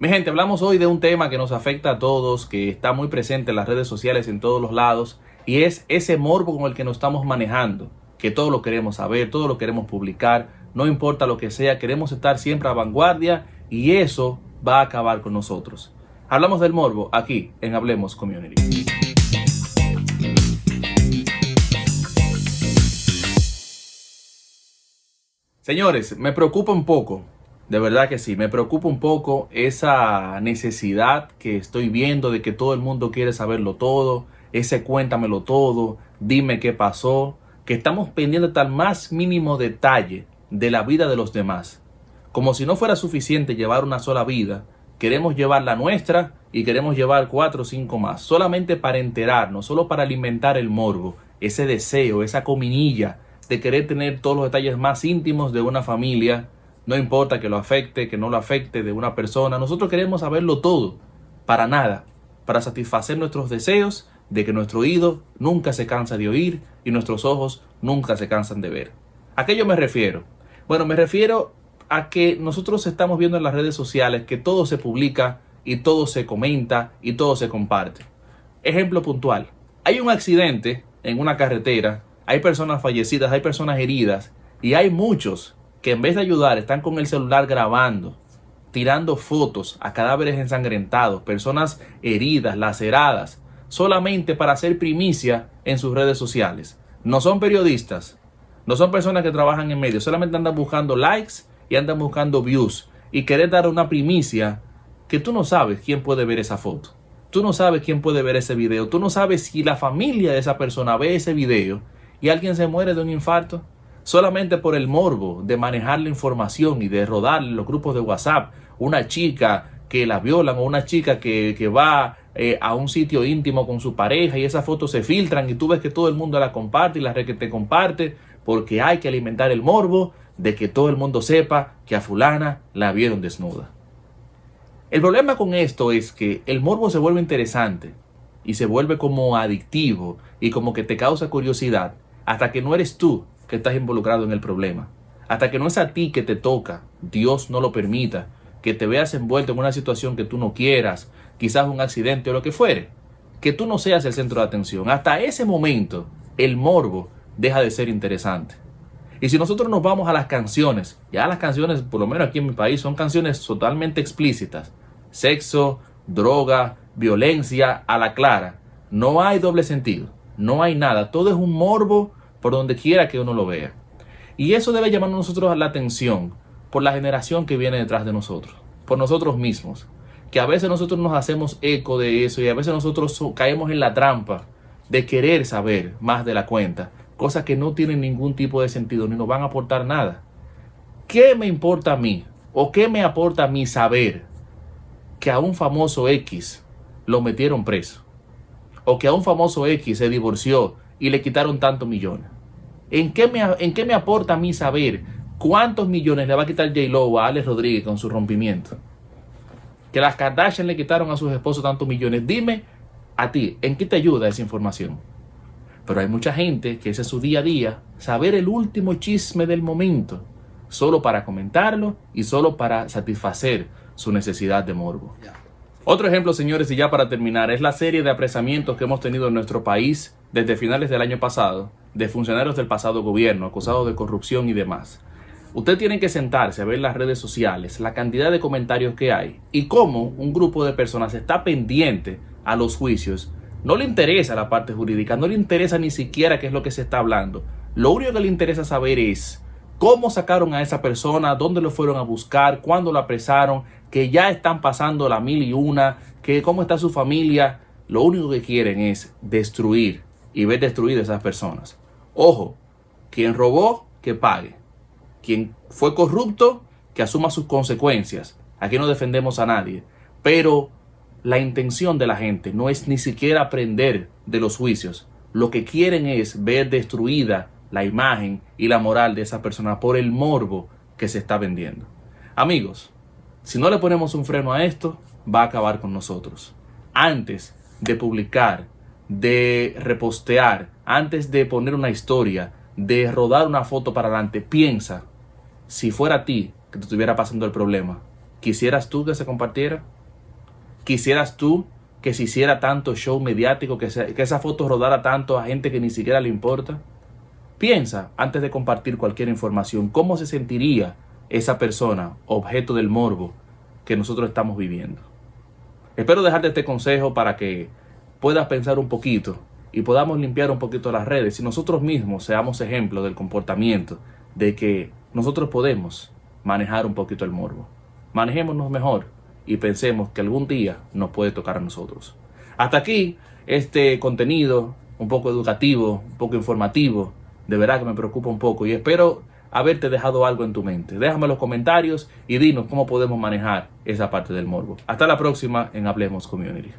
Mi gente, hablamos hoy de un tema que nos afecta a todos, que está muy presente en las redes sociales en todos los lados, y es ese morbo con el que nos estamos manejando, que todo lo queremos saber, todo lo queremos publicar, no importa lo que sea, queremos estar siempre a vanguardia y eso va a acabar con nosotros. Hablamos del morbo aquí en Hablemos Community. Señores, me preocupa un poco de verdad que sí, me preocupa un poco esa necesidad que estoy viendo de que todo el mundo quiere saberlo todo, ese cuéntamelo todo, dime qué pasó, que estamos pendientes tal más mínimo detalle de la vida de los demás. Como si no fuera suficiente llevar una sola vida, queremos llevar la nuestra y queremos llevar cuatro o cinco más, solamente para enterarnos, solo para alimentar el morbo, ese deseo, esa cominilla de querer tener todos los detalles más íntimos de una familia no importa que lo afecte, que no lo afecte de una persona. Nosotros queremos saberlo todo, para nada, para satisfacer nuestros deseos de que nuestro oído nunca se cansa de oír y nuestros ojos nunca se cansan de ver. ¿A qué yo me refiero? Bueno, me refiero a que nosotros estamos viendo en las redes sociales que todo se publica y todo se comenta y todo se comparte. Ejemplo puntual. Hay un accidente en una carretera, hay personas fallecidas, hay personas heridas y hay muchos que en vez de ayudar están con el celular grabando, tirando fotos a cadáveres ensangrentados, personas heridas, laceradas, solamente para hacer primicia en sus redes sociales. No son periodistas, no son personas que trabajan en medios, solamente andan buscando likes y andan buscando views y querer dar una primicia que tú no sabes quién puede ver esa foto. Tú no sabes quién puede ver ese video. Tú no sabes si la familia de esa persona ve ese video y alguien se muere de un infarto solamente por el morbo de manejar la información y de rodar los grupos de WhatsApp, una chica que la violan o una chica que, va eh, a un sitio íntimo con su pareja y esas fotos se filtran y tú ves que todo el mundo la comparte y la que te comparte porque hay que alimentar el morbo de que todo el mundo sepa que a fulana la vieron desnuda. El problema con esto es que el morbo se vuelve interesante y se vuelve como adictivo y como que te causa curiosidad hasta que no eres tú que estás involucrado en el problema. Hasta que no es a ti que te toca, Dios no lo permita, que te veas envuelto en una situación que tú no quieras, quizás un accidente o lo que fuere, que tú no seas el centro de atención. Hasta ese momento, el morbo deja de ser interesante. Y si nosotros nos vamos a las canciones, ya las canciones, por lo menos aquí en mi país, son canciones totalmente explícitas. Sexo, droga, violencia a la clara. No hay doble sentido, no hay nada. Todo es un morbo por donde quiera que uno lo vea. Y eso debe llamar a nosotros la atención por la generación que viene detrás de nosotros, por nosotros mismos. Que a veces nosotros nos hacemos eco de eso y a veces nosotros caemos en la trampa de querer saber más de la cuenta, cosas que no tienen ningún tipo de sentido ni nos van a aportar nada. ¿Qué me importa a mí o qué me aporta a mí saber que a un famoso X lo metieron preso? O que a un famoso X se divorció y le quitaron tantos millones. ¿En qué, me, ¿En qué me aporta a mí saber cuántos millones le va a quitar J-Lo a Alex Rodríguez con su rompimiento? Que las Kardashian le quitaron a sus esposos tantos millones. Dime a ti, ¿en qué te ayuda esa información? Pero hay mucha gente que ese es su día a día, saber el último chisme del momento, solo para comentarlo y solo para satisfacer su necesidad de morbo. Otro ejemplo, señores, y ya para terminar, es la serie de apresamientos que hemos tenido en nuestro país desde finales del año pasado de funcionarios del pasado gobierno acusados de corrupción y demás. Usted tiene que sentarse a ver las redes sociales, la cantidad de comentarios que hay y cómo un grupo de personas está pendiente a los juicios. No le interesa la parte jurídica, no le interesa ni siquiera qué es lo que se está hablando. Lo único que le interesa saber es cómo sacaron a esa persona, dónde lo fueron a buscar, cuándo lo apresaron, que ya están pasando la mil y una, que cómo está su familia. Lo único que quieren es destruir y ver destruidas esas personas. Ojo, quien robó, que pague. Quien fue corrupto, que asuma sus consecuencias. Aquí no defendemos a nadie. Pero la intención de la gente no es ni siquiera aprender de los juicios. Lo que quieren es ver destruida la imagen y la moral de esa persona por el morbo que se está vendiendo. Amigos, si no le ponemos un freno a esto, va a acabar con nosotros. Antes de publicar, de repostear, antes de poner una historia, de rodar una foto para adelante, piensa si fuera a ti que te estuviera pasando el problema, ¿Quisieras tú que se compartiera? ¿Quisieras tú que se hiciera tanto show mediático, que, que esa foto rodara tanto a gente que ni siquiera le importa? Piensa, antes de compartir cualquier información, cómo se sentiría esa persona, objeto del morbo que nosotros estamos viviendo. Espero dejarte este consejo para que puedas pensar un poquito y podamos limpiar un poquito las redes y nosotros mismos seamos ejemplo del comportamiento de que nosotros podemos manejar un poquito el morbo. Manejémonos mejor y pensemos que algún día nos puede tocar a nosotros. Hasta aquí este contenido un poco educativo, un poco informativo, de verdad que me preocupa un poco y espero haberte dejado algo en tu mente. Déjame los comentarios y dinos cómo podemos manejar esa parte del morbo. Hasta la próxima en Hablemos Community.